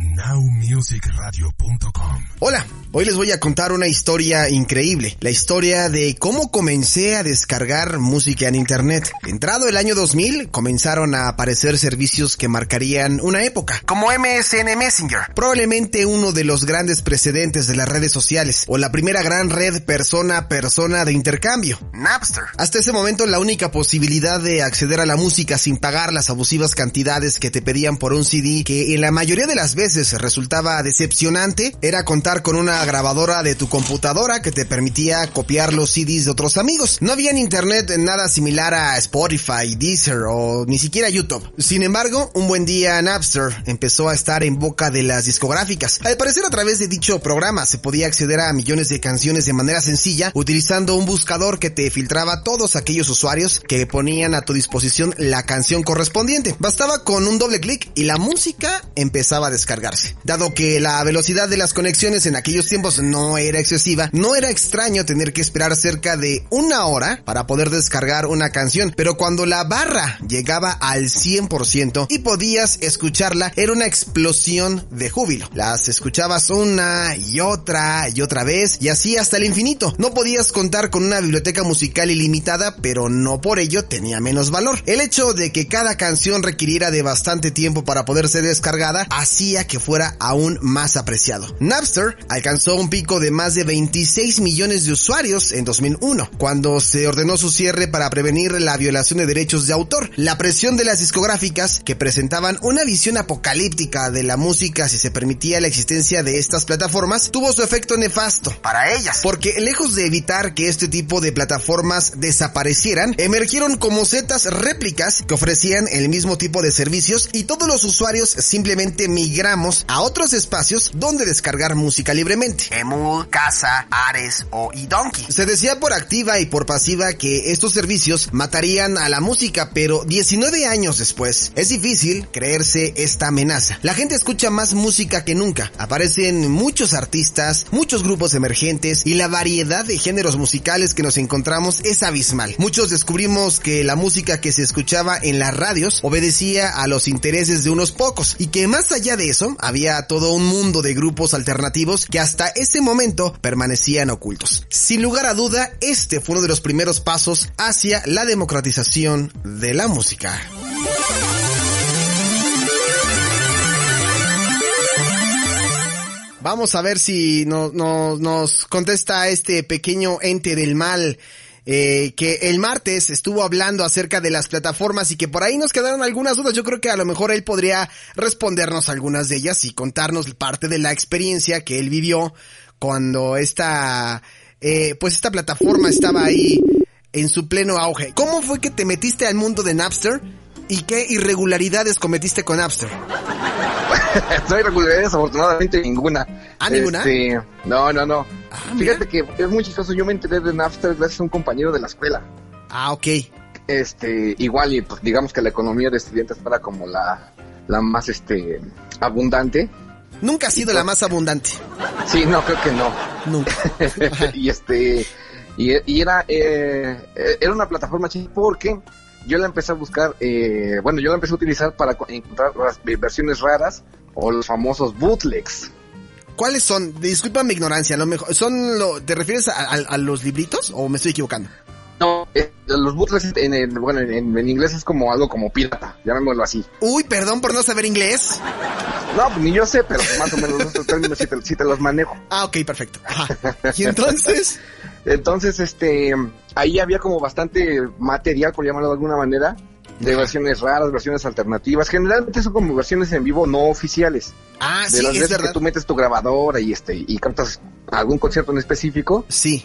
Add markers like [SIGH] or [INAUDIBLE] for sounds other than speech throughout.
Nowmusicradio.com Hola, hoy les voy a contar una historia increíble, la historia de cómo comencé a descargar música en internet. Entrado el año 2000, comenzaron a aparecer servicios que marcarían una época, como MSN Messenger, probablemente uno de los grandes precedentes de las redes sociales, o la primera gran red persona a persona de intercambio, Napster. Hasta ese momento la única posibilidad de acceder a la música sin pagar las abusivas cantidades que te pedían por un CD, que en la mayoría de las veces resultaba decepcionante, era contar con una grabadora de tu computadora que te permitía copiar los CDs de otros amigos. No había en internet nada similar a Spotify, Deezer o ni siquiera YouTube. Sin embargo, un buen día Napster empezó a estar en boca de las discográficas. Al parecer a través de dicho programa se podía acceder a millones de canciones de manera sencilla utilizando un buscador que te filtraba todos aquellos usuarios que ponían a tu disposición la canción correspondiente. Bastaba con un doble clic y la música empezaba a Dado que la velocidad de las conexiones en aquellos tiempos no era excesiva, no era extraño tener que esperar cerca de una hora para poder descargar una canción, pero cuando la barra llegaba al 100% y podías escucharla, era una explosión de júbilo. Las escuchabas una y otra y otra vez y así hasta el infinito. No podías contar con una biblioteca musical ilimitada, pero no por ello tenía menos valor. El hecho de que cada canción requiriera de bastante tiempo para poder ser descargada hacía que fuera aún más apreciado. Napster alcanzó un pico de más de 26 millones de usuarios en 2001, cuando se ordenó su cierre para prevenir la violación de derechos de autor. La presión de las discográficas, que presentaban una visión apocalíptica de la música si se permitía la existencia de estas plataformas, tuvo su efecto nefasto para ellas, porque lejos de evitar que este tipo de plataformas desaparecieran, emergieron como setas réplicas que ofrecían el mismo tipo de servicios y todos los usuarios simplemente migramos a otros espacios donde descargar música libremente. Emul, Casa, Ares o iDonkey. Se decía por activa y por pasiva que estos servicios matarían a la música, pero 19 años después es difícil creerse esta amenaza. La gente escucha más música que nunca. Aparecen muchos artistas, muchos grupos emergentes y la variedad de géneros musicales que nos encontramos es abismal. Muchos descubrimos que la música que se escuchaba en las radios obedecía a los intereses de unos pocos y que más allá de eso había todo un mundo de grupos alternativos que hasta ese momento permanecían ocultos. Sin lugar a duda, este fue uno de los primeros pasos hacia la democratización de la música. Vamos a ver si no, no, nos contesta este pequeño ente del mal. Eh, que el martes estuvo hablando acerca de las plataformas y que por ahí nos quedaron algunas dudas. Yo creo que a lo mejor él podría respondernos algunas de ellas y contarnos parte de la experiencia que él vivió cuando esta, eh, pues esta plataforma estaba ahí en su pleno auge. ¿Cómo fue que te metiste al mundo de Napster y qué irregularidades cometiste con Napster? [LAUGHS] no hay irregularidades, afortunadamente ninguna. ¿Ah, ninguna? Este, no, no, no. Ah, mira. Fíjate que es muy chistoso. Yo me enteré de Napster gracias a un compañero de la escuela. Ah, ok. Este, igual, y pues digamos que la economía de estudiantes era como la, la más este abundante. Nunca ha sido la más abundante. Sí, no, creo que no. Nunca. [LAUGHS] y este, y, y era, eh, era una plataforma porque yo la empecé a buscar, eh, bueno, yo la empecé a utilizar para co- encontrar las versiones raras o los famosos bootlegs. ¿Cuáles son? Disculpa mi ignorancia, lo mejor, ¿son lo, ¿te refieres a, a- a los libritos o me estoy equivocando? No, eh, los bootlegs en, el- bueno, en, en inglés es como algo como pirata, llamémoslo así. Uy, perdón por no saber inglés. No, pues ni yo sé, pero más o menos [LAUGHS] esos términos sí te, sí te los manejo. Ah, ok, perfecto. Ajá. Y entonces, [LAUGHS] Entonces, este, ahí había como bastante material, por llamarlo de alguna manera, de versiones raras, versiones alternativas. Generalmente son como versiones en vivo no oficiales. ah, de sí, las es veces que verdad. tú metes tu grabadora y este y cantas algún concierto en específico, Sí,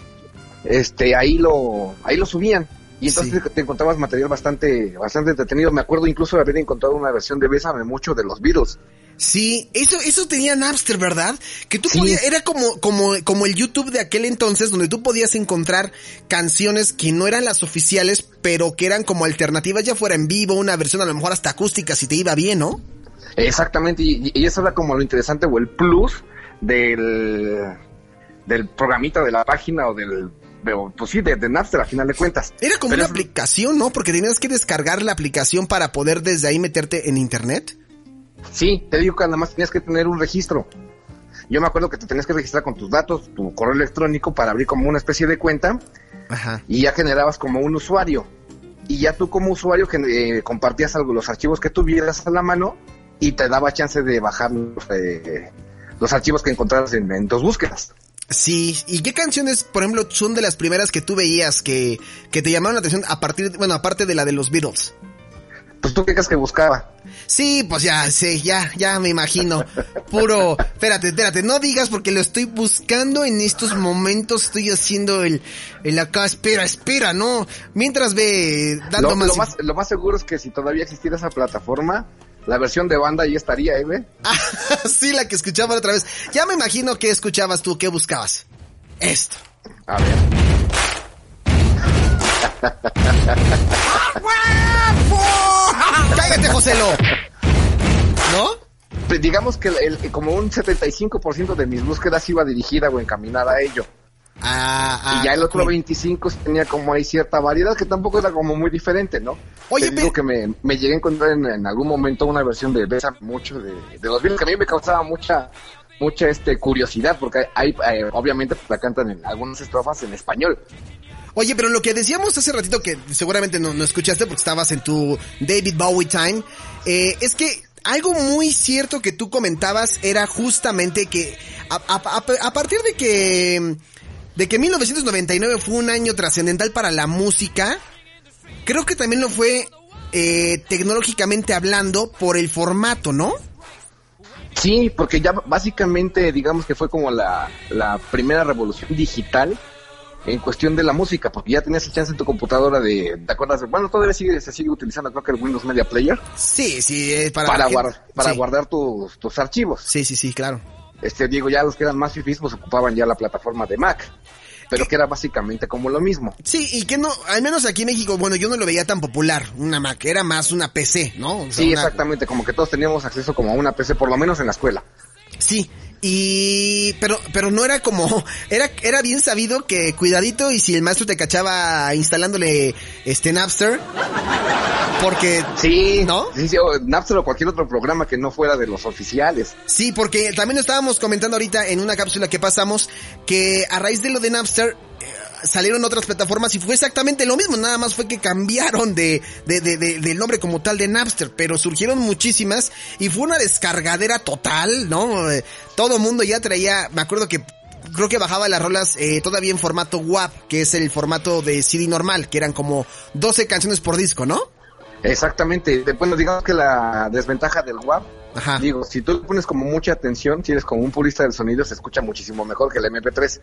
este ahí lo ahí lo subían. Y entonces Sí. te, encontrabas material bastante bastante entretenido. Me acuerdo incluso de haber encontrado una versión de Bésame mucho de los Beatles. Sí, eso, eso tenía Napster, ¿verdad? Que tú podías, era como, como, como el YouTube de aquel entonces, donde tú podías encontrar canciones que no eran las oficiales, pero que eran como alternativas, ya fuera en vivo, una versión a lo mejor hasta acústica, si te iba bien, ¿no? Exactamente, y, eso era como lo interesante o el plus del, del programita de la página o del pues sí, de, Napster a final de cuentas. Era como una aplicación, ¿no? Porque tenías que descargar la aplicación para poder desde ahí meterte en internet. Sí, te digo que nada más tenías que tener un registro. Yo me acuerdo que te tenías que registrar con tus datos, tu correo electrónico para abrir como una especie de cuenta. Ajá. Y ya generabas como un usuario. Y ya tú como usuario eh, compartías algo, los archivos que tuvieras a la mano y te daba chance de bajar eh, los archivos que encontraras en, tus búsquedas. Sí, ¿y qué canciones, por ejemplo, son de las primeras que tú veías que, que te llamaron la atención a partir, bueno, aparte de la de los Beatles? Pues tú qué crees que buscaba. Sí, pues ya, sí, ya, ya me imagino. Puro, espérate, espérate, no digas porque lo estoy buscando en estos momentos, estoy haciendo el, el acá, espera, espera, no. Mientras ve dando lo, más... Lo más... Lo más seguro es que si todavía existiera esa plataforma, la versión de banda ya estaría, ¿eh? [LAUGHS] sí, la que escuchaba otra vez. Ya me imagino que escuchabas tú, qué buscabas. Esto. A ver. [LAUGHS] ¡Cállate, Joselo! ¿No? Pues digamos que el, como un 75% de mis búsquedas iba dirigida o encaminada a ello. Ah, ah, y ya el otro 25 tenía como ahí cierta variedad que tampoco era como muy diferente, ¿no? Oye, Te digo que me, me, llegué a encontrar en, algún momento una versión de Besa mucho de, los Beatles que a mí me causaba mucha mucha este curiosidad porque hay, eh, obviamente pues, la cantan en algunas estrofas en español. Oye, pero lo que decíamos hace ratito que seguramente no, no escuchaste porque estabas en tu David Bowie time, eh, es que algo muy cierto que tú comentabas era justamente que a, a, a partir de que de que 1999 fue un año trascendental para la música, creo que también lo fue eh, tecnológicamente hablando por el formato, ¿no? Sí, porque ya básicamente digamos que fue como la, la primera revolución digital en cuestión de la música, porque ya tenías chance en tu computadora de, ¿te acuerdas? Bueno, todavía sigue, se sigue utilizando creo que el Windows Media Player. Sí, sí, eh, para, para, para guardar tus, tus archivos. Sí, sí, sí, claro. Este, digo, ya los que eran más fifís, pues ocupaban ya la plataforma de Mac pero que era básicamente como lo mismo. Sí, y que no, al menos aquí en México, bueno, yo no lo veía tan popular, una Mac, era más una PC, ¿no? sí, exactamente, como que todos teníamos acceso como a una PC, por lo menos en la escuela. Sí, y, pero, pero no era como, [LAUGHS] era, era bien sabido que cuidadito y si el maestro te cachaba instalándole este Napster, porque, sí, ¿no? Sí, sí, o Napster o cualquier otro programa que no fuera de los oficiales. Sí, porque también estábamos comentando ahorita en una cápsula que pasamos que a raíz de lo de Napster, salieron otras plataformas y fue exactamente lo mismo, nada más fue que cambiaron de, de, de, del nombre como tal de Napster, pero surgieron muchísimas y fue una descargadera total, ¿no? Eh, todo mundo ya traía, me acuerdo que creo que bajaba las rolas eh, todavía en formato WAP, que es el formato de CD normal, que eran como 12 canciones por disco, ¿no? Exactamente. Bueno, digamos que la desventaja del WAP Digo, si tú pones como mucha atención, si eres como un purista del sonido, se escucha muchísimo mejor que el MP3.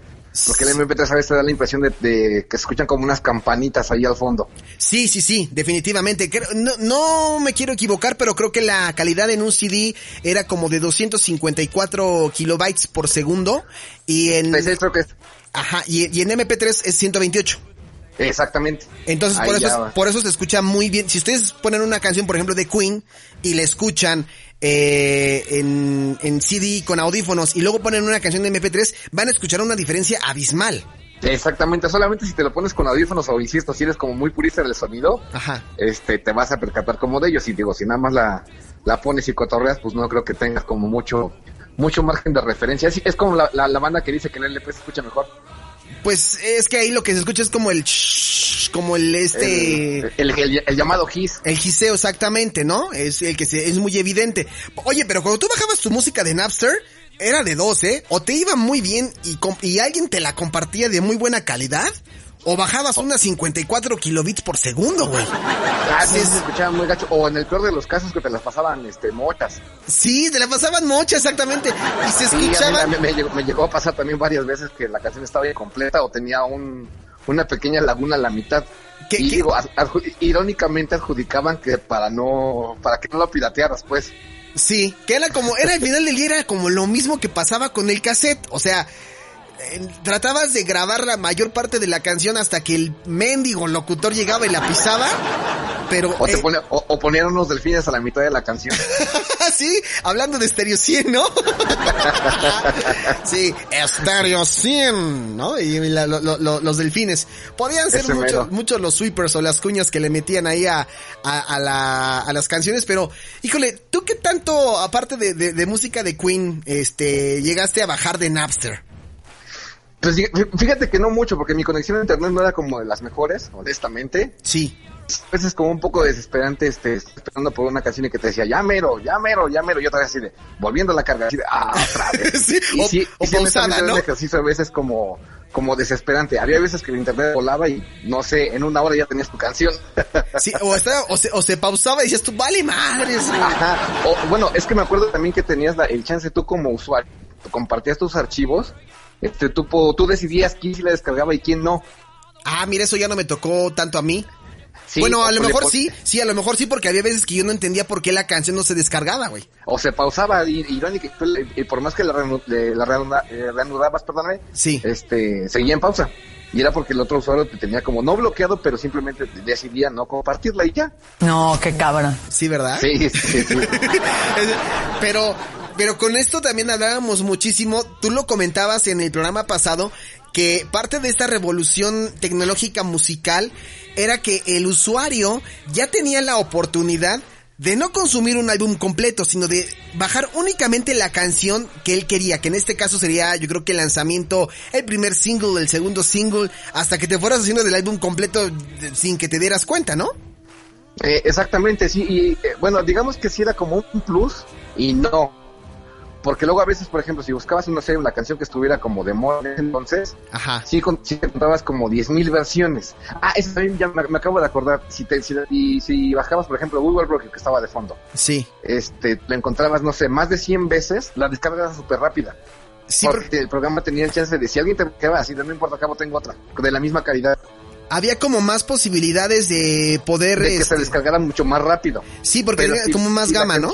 Porque el MP3 a veces te da la impresión de, que se escuchan como unas campanitas ahí al fondo. Sí, sí, sí, definitivamente. No, no me quiero equivocar, pero creo que la calidad en un CD era como de 254 kilobytes por segundo. Y en... creo que Ajá, y, y en MP3 es 128. Exactamente. Entonces, por eso, por eso se escucha muy bien. Si ustedes ponen una canción, por ejemplo, de Queen, y la escuchan eh, en, en CD con audífonos y luego ponen una canción de MP3, van a escuchar una diferencia abismal. Exactamente, solamente si te lo pones con audífonos o insisto, si eres como muy purista del sonido, Ajá. este te vas a percatar como de ellos y digo, si nada más la, la pones y cotorreas, pues no creo que tengas como mucho mucho margen de referencia. Es, es como la, la, banda que dice que el LP se escucha mejor. Pues es que ahí lo que se escucha es como el como el este el, el, llamado his el giseo exactamente no es el que se, es muy evidente. Oye pero cuando tú bajabas tu música de Napster era de dos eh o te iba muy bien y, y alguien te la compartía de muy buena calidad o bajabas unas 54 kilobits por segundo, güey. Ah, sí, se escuchaba muy gacho. O en el peor de los casos que te las pasaban, este, mochas. Sí, te las pasaban mochas, exactamente. Y se escuchaba... me, llegó, a pasar también varias veces que la canción estaba incompleta o tenía un, una pequeña laguna a la mitad. y digo, irónicamente adjudicaban que para no, para que no lo piratearas, pues. Sí, que era como, era al final del día era como lo mismo que pasaba con el cassette, o sea, tratabas de grabar la mayor parte de la canción hasta que el mendigo locutor llegaba y la pisaba, pero... O, te eh, o, ponían unos delfines a la mitad de la canción. [LAUGHS] sí, hablando de Stereo 100, ¿no? [LAUGHS] sí, Stereo 100, ¿no? Y los delfines. Podían ser muchos los sweepers o las cuñas que le metían ahí a, a, la, a las canciones, pero, híjole, ¿tú qué tanto, aparte de, de música de Queen, este, llegaste a bajar de Napster? Pues fíjate que no mucho, porque mi conexión a internet no era como de las mejores, honestamente. Sí. A veces como un poco desesperante, este, esperando por una canción y que te decía, ya mero, ya mero, ya mero, y otra vez así de, volviendo a la carga, así de, ah, otra [LAUGHS] vez. sí, y o, sí, o ¿no? ejercicio a veces como, como desesperante. Había veces que el internet volaba y, no sé, en una hora ya tenías tu canción. sí, o, estaba, o, se, o se pausaba y decías tú, vale madres. Ajá. O, bueno, es que me acuerdo también que tenías la, el chance tú como usuario, compartías tus archivos este, tú, tú decidías quién sí la descargaba y quién no. Ah, mira, eso ya no me tocó tanto a mí. bueno, a lo mejor sí, sí, a lo mejor sí, porque había veces que yo no entendía por qué la canción no se descargaba, güey. O se pausaba, irónico, y por más que la, la eh, reanudabas, perdóname, sí. este, seguía en pausa. Y era porque el otro usuario te tenía como no bloqueado, pero simplemente decidía no compartirla y ya. No, qué cabrón. Sí, ¿verdad? Sí, sí, sí. [LAUGHS] pero, pero con esto también hablábamos muchísimo, tú lo comentabas en el programa pasado, que parte de esta revolución tecnológica musical era que el usuario ya tenía la oportunidad de no consumir un álbum completo, sino de bajar únicamente la canción que él quería, que en este caso sería yo creo que el lanzamiento, el primer single, el segundo single, hasta que te fueras haciendo del álbum completo sin que te dieras cuenta, ¿no? Eh, exactamente, sí, y eh, bueno, digamos que sí era como un plus y no, porque luego a veces, por ejemplo, si buscabas, no sé, una canción que estuviera como de moda entonces, Ajá. sí, con, sí encontrabas como 10.000 versiones. Ah, eso también ya me, acabo de acordar. Si, te, si, y, si bajabas, por ejemplo, Google Rock, que estaba de fondo. Sí. Este, lo encontrabas, no sé, más de 100 veces, la descarga era súper rápida. Sí, porque el programa tenía el chance de, si alguien te quedaba así, no importa, acabo tengo otra, de la misma calidad había como más posibilidades de poder... De que se este, descargara mucho más rápido. Sí, porque había como más gama, ¿no?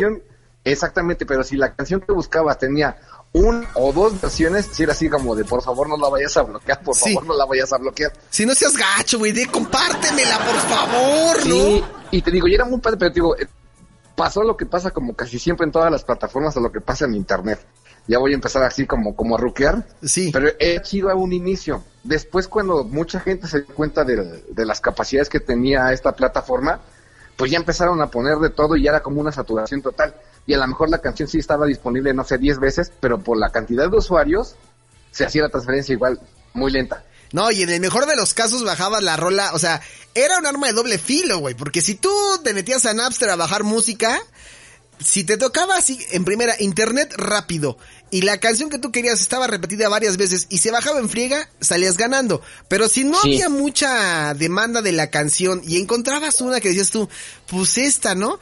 Exactamente, pero si la canción que buscabas tenía un o dos versiones, si era así como de por favor no la vayas a bloquear, por favor no la vayas a bloquear. Si no seas gacho, güey, de compártemela, por favor, sí, y te digo, y era muy padre, pero te digo, eh, pasó lo que pasa como casi siempre en todas las plataformas o lo que pasa en internet. Ya voy a empezar así como, como a ruquear. Sí. Pero he sido a un inicio. Después cuando mucha gente se dio cuenta de, de las capacidades que tenía esta plataforma, pues ya empezaron a poner de todo y ya era como una saturación total y a lo mejor la canción sí estaba disponible, no sé, 10 veces, pero por la cantidad de usuarios se hacía la transferencia igual muy lenta. No, y en el mejor de los casos bajabas la rola, o sea, era un arma de doble filo, güey, porque si tú te metías a Napster a bajar música, si te tocaba así, en primera, internet rápido, y la canción que tú querías estaba repetida varias veces y se bajaba en friega, salías ganando. Pero si no había mucha demanda de la canción y encontrabas una que decías tú, pues esta, ¿no?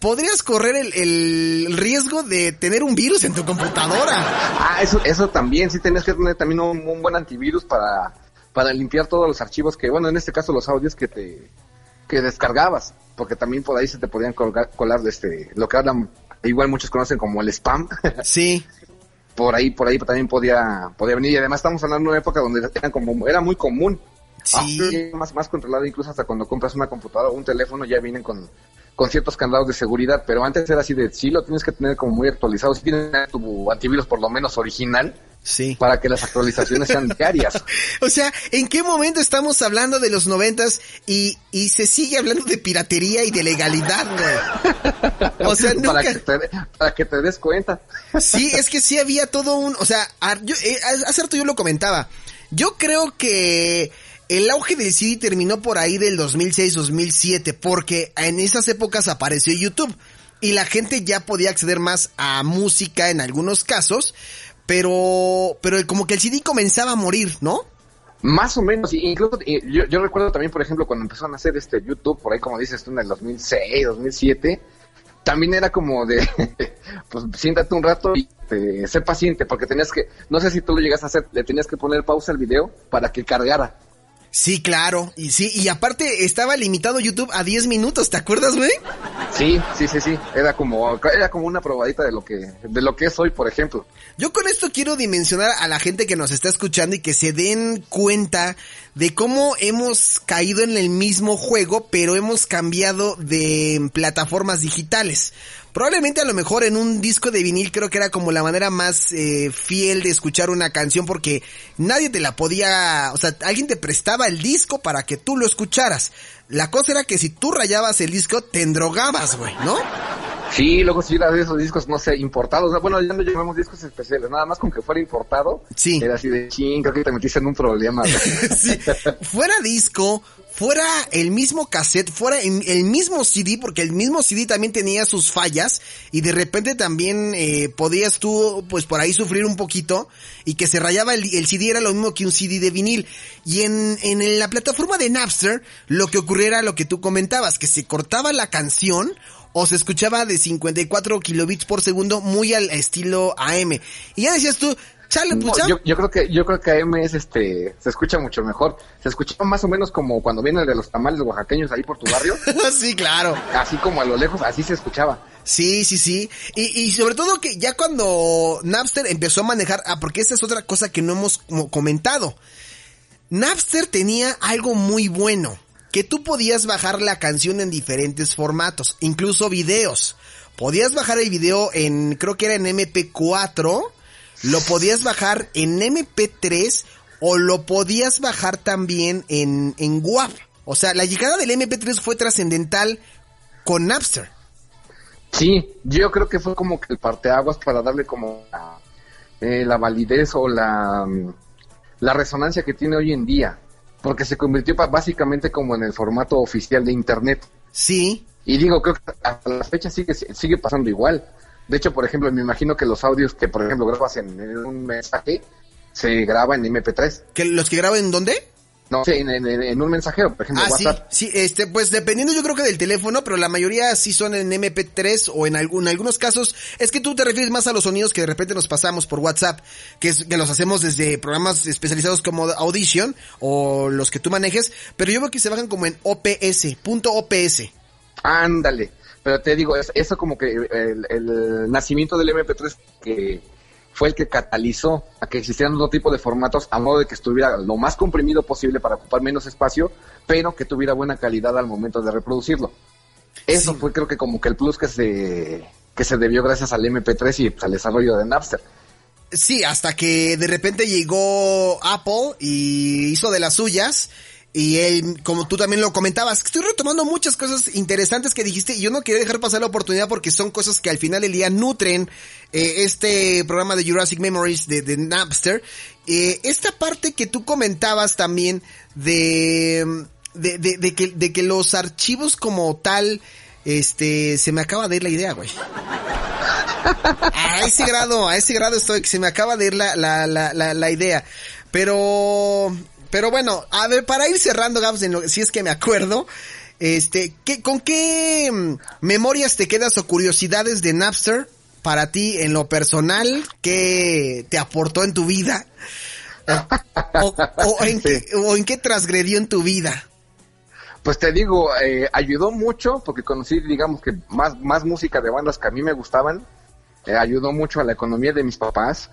Podrías correr el, riesgo de tener un virus en tu computadora. Ah, eso, eso también, sí tenías que tener también un, buen antivirus para, para limpiar todos los archivos que, bueno, en este caso los audios que te que descargabas, porque también por ahí se te podían colgar, colar de este, lo que hablan, igual muchos conocen como el spam. [LAUGHS] Sí. por ahí, por ahí también podía, podía venir, y además estamos hablando de una época donde era como, era muy común. Sí. más, más controlado incluso hasta cuando compras una computadora o un teléfono ya vienen con con ciertos candados de seguridad, pero antes era así de, sí lo tienes que tener como muy actualizado, si tienes tu antivirus por lo menos original, Sí. Para que las actualizaciones sean [LAUGHS] diarias. o sea, ¿en qué momento estamos hablando de los noventas y, y se sigue hablando de piratería y de legalidad, güey? O sea, [LAUGHS] nunca... para, que te, para que te des cuenta. sí, es que sí había todo un, o sea, yo, eh, hace rato yo lo comentaba. Yo creo que el auge del CD terminó por ahí del 2006-2007 porque en esas épocas apareció YouTube y la gente ya podía acceder más a música en algunos casos, pero, pero como que el CD comenzaba a morir, ¿no? Más o menos, incluso yo, recuerdo también, por ejemplo, cuando empezaron a hacer este YouTube, por ahí como dices tú, en el 2006, 2007, también era como de, [LAUGHS] pues siéntate un rato y sé paciente, porque tenías que, no sé si tú lo llegas a hacer, le tenías que poner pausa al video para que cargara. Sí, claro. Y sí, y aparte estaba limitado YouTube a 10 minutos, ¿te acuerdas, güey? Sí, sí, sí, sí. Era como, era como una probadita de lo que, de lo que es hoy, por ejemplo. Yo con esto quiero dimensionar a la gente que nos está escuchando y que se den cuenta de cómo hemos caído en el mismo juego, pero hemos cambiado de plataformas digitales. Probablemente a lo mejor en un disco de vinil creo que era como la manera más eh, fiel de escuchar una canción porque nadie te la podía, o sea, alguien te prestaba el disco para que tú lo escucharas. La cosa era que si tú rayabas el disco te endrogabas, güey, ¿no? Sí, luego si era de esos discos, no sé, importados. Bueno, ya no llamamos discos especiales, nada más con que fuera importado. Sí. Era así de ching, creo que te metiste en un problema. [LAUGHS] sí. Fuera disco, fuera el mismo cassette, fuera el mismo CD, porque el mismo CD también tenía sus fallas y de repente también eh, podías tú, pues por ahí sufrir un poquito y que se rayaba el, el, CD era lo mismo que un CD de vinil. Y en, en la plataforma de Napster, lo que ocurría era lo que tú comentabas, que se cortaba la canción o se escuchaba de 54 kilobits por segundo muy al estilo AM. Y ya decías tú, chale, pues no, yo, yo, creo que yo creo que AM es este se escucha mucho mejor. Se escuchaba más o menos como cuando viene el de los tamales oaxaqueños ahí por tu barrio. [LAUGHS] sí, claro. Así como a lo lejos, así se escuchaba. Sí, sí, sí. Y, y sobre todo que ya cuando Napster empezó a manejar, ah, porque esa es otra cosa que no hemos comentado. Napster tenía algo muy bueno que tú podías bajar la canción en diferentes formatos, incluso videos. Podías bajar el video en, creo que era en MP4, lo podías bajar en MP3 o lo podías bajar también en, en WAV. O sea, la llegada del MP3 fue trascendental con Napster. Sí, yo creo que fue como que el parteaguas para darle como la, eh, la validez o la, la resonancia que tiene hoy en día porque se convirtió básicamente como en el formato oficial de Internet. Sí. Y digo, creo que hasta la fecha sigue, sigue pasando igual. De hecho, por ejemplo, me imagino que los audios que, por ejemplo, grabas en, en un mensaje, se graba en MP3. ¿Que ¿Los que graban en dónde? No, sí, en, en, en, un mensajero, por ejemplo, ah, WhatsApp. Sí, sí, este, pues dependiendo yo creo que del teléfono, pero la mayoría sí son en MP3 o en, algún, en algunos casos, es que tú te refieres más a los sonidos que de repente nos pasamos por WhatsApp, que, es, que los hacemos desde programas especializados como Audition o los que tú manejes, pero yo veo que se bajan como en OPS, punto OPS. Ándale, pero te digo, eso como que el, el nacimiento del MP3 que fue el que catalizó a que existieran otro tipo de formatos a modo de que estuviera lo más comprimido posible para ocupar menos espacio, pero que tuviera buena calidad al momento de reproducirlo. Eso sí. fue creo que como que el plus que se, que se debió gracias al MP3 y pues, al desarrollo de Napster. Sí, hasta que de repente llegó Apple y hizo de las suyas. Y él, como tú también lo comentabas, estoy retomando muchas cosas interesantes que dijiste y yo no quería dejar pasar la oportunidad porque son cosas que al final del día nutren eh, este programa de Jurassic Memories de, de Napster. Eh, esta parte que tú comentabas también de, de, de, de, que, de que los archivos como tal, este, se me acaba de ir la idea, güey. A ese grado, a ese grado estoy, que se me acaba de ir la, la, la, la, la idea. Pero, pero bueno, a ver, para ir cerrando, Gabs, en lo, si es que me acuerdo, este, ¿qué, ¿con qué memorias te quedas o curiosidades de Napster para ti en lo personal? ¿Qué te aportó en tu vida? O, o, o, en, [LAUGHS] qué, ¿O en qué transgredió en tu vida? Pues te digo, eh, ayudó mucho porque conocí, digamos que más, más música de bandas que a mí me gustaban. Eh, ayudó mucho a la economía de mis papás.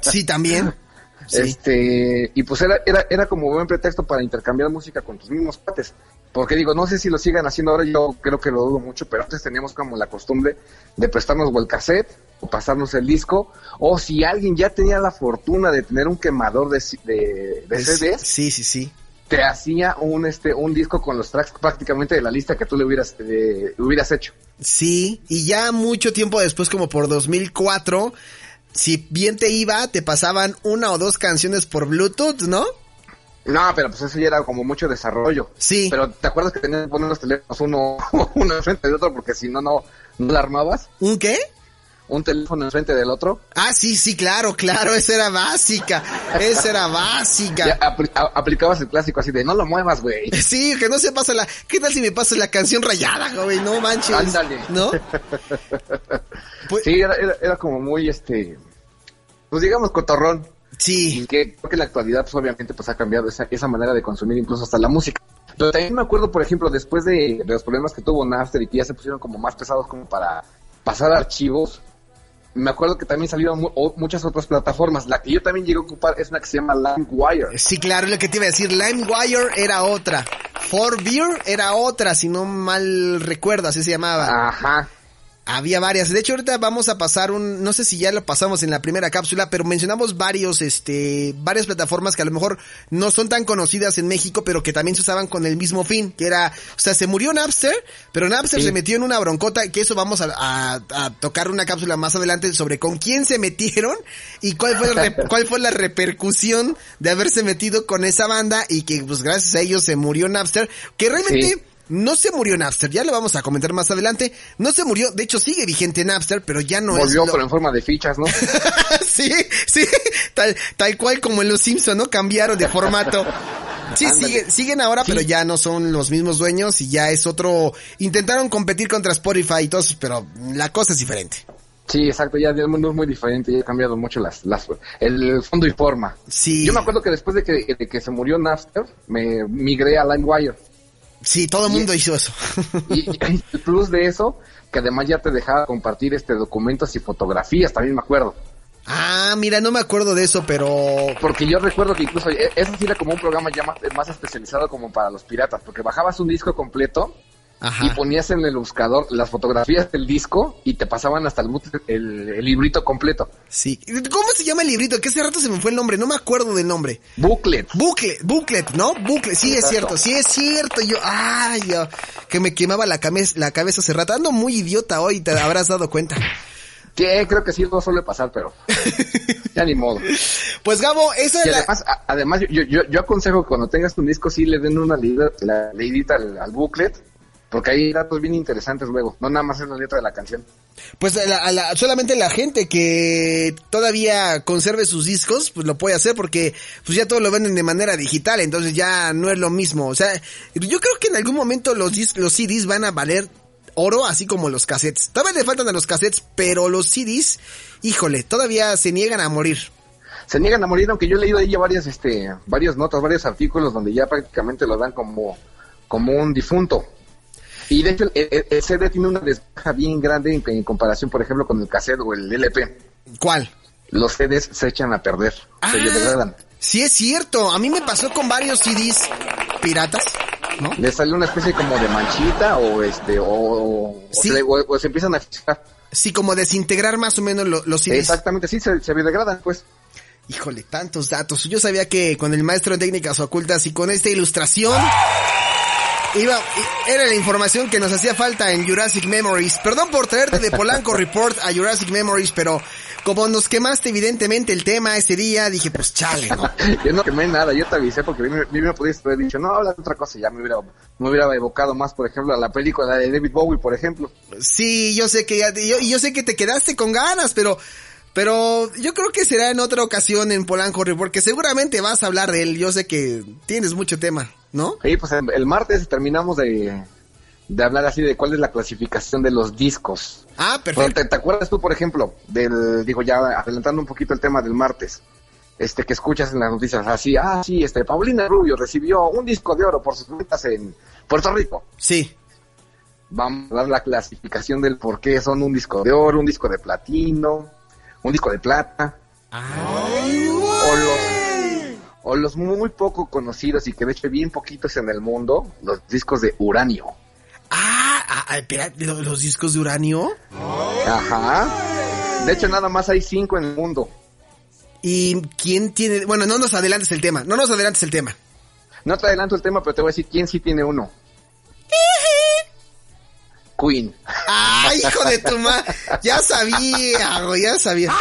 Sí, también. [LAUGHS] Sí. Este, y pues era, era, era como buen pretexto para intercambiar música con tus mismos pates. Porque digo, no sé si lo sigan haciendo ahora, yo creo que lo dudo mucho, pero antes teníamos como la costumbre de prestarnos o el cassette, o pasarnos el disco, o si alguien ya tenía la fortuna de tener un quemador de, de, de CDs. Sí, sí, sí. Te hacía un, este, un disco con los tracks prácticamente de la lista que tú le hubieras, eh, hubieras hecho. Sí, y ya mucho tiempo después, como por 2004, si bien te iba, te pasaban una o dos canciones por Bluetooth, ¿no? No, pero pues eso ya era como mucho desarrollo. Sí. Pero ¿te acuerdas que tenías que poner los teléfonos uno, [LAUGHS] uno enfrente del otro porque si no, no, no la armabas? ¿Un qué? Un teléfono enfrente del otro. Ah, sí, sí, claro, claro, esa era básica. Esa era básica. Ya apl aplicabas el clásico así de no lo muevas, güey. [LAUGHS] Sí, que no se pasa la. ¿Qué tal si me pasa la canción rayada, güey? No manches. Ándale. ¿No? [LAUGHS] pues... Sí, era, era, era como muy este pues digamos cotorrón. Sí. Y que creo que en la actualidad, pues obviamente, pues ha cambiado esa, esa manera de consumir incluso hasta la música. Pero también me acuerdo, por ejemplo, después de, de los problemas que tuvo Napster y que ya se pusieron como más pesados como para pasar archivos, me acuerdo que también salieron mu o muchas otras plataformas. La que yo también llegué a ocupar es una que se llama LimeWire. Sí, claro, lo que te iba a decir. LimeWire era otra. For Beer era otra, si no mal recuerdo, así se llamaba. Ajá. Había varias. De hecho, ahorita vamos a pasar un, no sé si ya lo pasamos en la primera cápsula, pero mencionamos varios, este, varias plataformas que a lo mejor no son tan conocidas en México, pero que también se usaban con el mismo fin, que era, o sea, se murió Napster, pero Napster Sí. se metió en una broncota, que eso vamos a, a- a tocar una cápsula más adelante sobre con quién se metieron y cuál fue [LAUGHS] cuál fue la repercusión de haberse metido con esa banda y que, pues, gracias a ellos se murió Napster, que realmente, Sí. No se murió Napster, ya lo vamos a comentar más adelante. No se murió, de hecho sigue vigente Napster, pero ya no Volvió, es. lo- pero en forma de fichas, ¿no? [LAUGHS] sí, sí, tal, tal cual como en los Simpson, ¿no? Cambiaron de formato. Sí, sigue- siguen ahora, pero ya no son los mismos dueños y ya es otro. Intentaron competir contra Spotify y todo eso, pero la cosa es diferente. Sí, exacto, ya el mundo es muy diferente, ya ha cambiado mucho las, las, el fondo y forma. Sí. Yo me acuerdo que después de que, de que se murió Napster, me migré a LimeWire. Sí, todo el mundo hizo eso. [LAUGHS] Y, y el plus de eso, que además ya te dejaba compartir este documentos y fotografías, también me acuerdo. ah, mira, no me acuerdo de eso, pero. Porque yo recuerdo que incluso e- eso sí era como un programa ya más, más especializado como para los piratas, porque bajabas un disco completo y Ajá. ponías en el buscador las fotografías del disco y te pasaban hasta el, el, el librito completo. Sí. ¿Cómo se llama el librito? Que hace rato se me fue el nombre, no me acuerdo del nombre. Booklet. Booklet, booklet, ¿no? Booklet, sí es Exacto. cierto, sí es cierto. Yo, ay, yo, que me quemaba la, cabeza la cabeza hace rato. Ando muy idiota hoy, te habrás dado cuenta. Que creo que sí, no suele pasar, pero [LAUGHS] ya ni modo. Pues Gabo, esa Y es la... además, a- además yo, yo, yo aconsejo que cuando tengas un disco sí le den una leída, la leidita al, al booklet, porque hay datos bien interesantes luego, no nada más es la letra de la canción. Pues a la- a la- solamente la gente que todavía conserve sus discos, pues lo puede hacer porque pues ya todo lo venden de manera digital, entonces ya no es lo mismo. O sea, yo creo que en algún momento los, los CDs van a valer oro, así como los cassettes. Todavía le faltan a los cassettes, pero los CDs, híjole, todavía se niegan a morir. Se niegan a morir, aunque yo he leído ahí ya varias, este, varias notas, varios artículos donde ya prácticamente lo dan como, como un difunto. Y de hecho el, el- el CD tiene una desventaja bien grande en, en comparación, por ejemplo, con el cassette o el LP. ¿Cuál? Los CDs se echan a perder, Ah. se degradan. Sí es cierto, a mí me pasó con varios CDs piratas, ¿no? Le sale una especie como de manchita o este, o, Sí. o- o se empiezan a fijar. Sí, como desintegrar más o menos lo- los CDs. Exactamente, sí, se, se degradan, pues. Híjole, tantos datos. Yo sabía que con el maestro de técnicas ocultas y con esta ilustración iba era la información que nos hacía falta en Jurassic Memories. Perdón por traerte de Polanco [LAUGHS] Report a Jurassic Memories, pero como nos quemaste evidentemente el tema ese día, dije, pues chale, ¿no? [LAUGHS] Yo no quemé nada, yo te avisé porque bien me pudiste haber dicho, no, habla de otra cosa, ya me hubiera, me hubiera evocado más, por ejemplo, a la película de David Bowie, por ejemplo. Sí, yo sé que ya, yo, yo sé que te quedaste con ganas, pero pero yo creo que será en otra ocasión en Polanco Report, que seguramente vas a hablar de él. Yo sé que tienes mucho tema, ¿no? Y pues el, martes terminamos de, de hablar así de cuál es la clasificación de los discos. Ah, Pero perfecto. ¿te, te acuerdas tú, por ejemplo, del, digo ya adelantando un poquito el tema del martes, este que escuchas en las noticias así, ah, sí, este, Paulina Rubio recibió un disco de oro por sus ventas en Puerto Rico. Sí. Vamos a dar la clasificación del por qué son un disco de oro, un disco de platino, un disco de plata, o los, o los muy poco conocidos y que de hecho bien poquitos en el mundo, los discos de uranio. Ah, ah, ah, espera, ¿lo- los discos de uranio. Ajá. De hecho, nada más hay cinco en el mundo. ¿Y quién tiene? Bueno, no nos adelantes el tema. No nos adelantes el tema. No te adelanto el tema, pero te voy a decir quién sí tiene uno. Queen. ¡Ah, [LAUGHS] hijo de tu ma! Ya sabía, güey, ya sabía. [LAUGHS]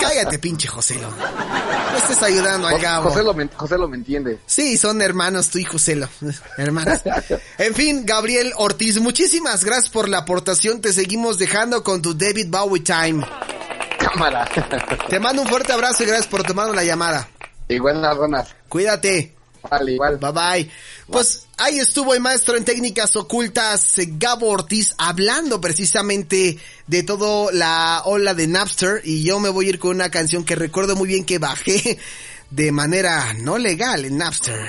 Cállate, pinche Joselo. No estés ayudando al Gabo. José lo, me, José lo me entiende. Sí, son hermanos tú y Joselo. [LAUGHS] Hermanos. En fin, Gabriel Ortiz, muchísimas gracias por la aportación. Te seguimos dejando con tu David Bowie Time. Cámara. Te mando un fuerte abrazo y gracias por tomar la llamada. igual las donas. Cuídate. Igual. Bye bye. Pues Ahí estuvo el maestro en técnicas ocultas Gabo Ortiz hablando precisamente de todo la ola de Napster y yo me voy a ir con una canción que recuerdo muy bien que bajé de manera no legal en Napster.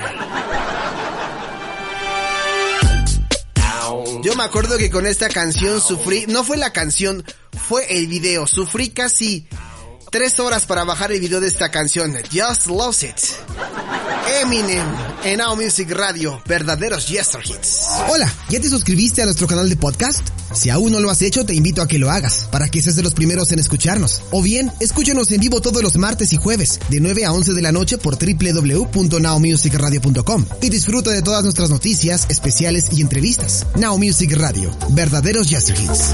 Yo me acuerdo que con esta canción sufrí, no fue la canción, fue el video, sufrí casi tres horas para bajar el video de esta canción, Just Lost It. Eminem en Now Music Radio, verdaderos Yester Hits. Hola, ¿ya te suscribiste a nuestro canal de podcast? Si aún no lo has hecho, te invito a que lo hagas, para que seas de los primeros en escucharnos. O bien, escúchanos en vivo todos los martes y jueves, de 9 a 11 de la noche por www.nowmusicradio.com y disfruta de todas nuestras noticias, especiales y entrevistas. Now Music Radio, verdaderos Yester Hits.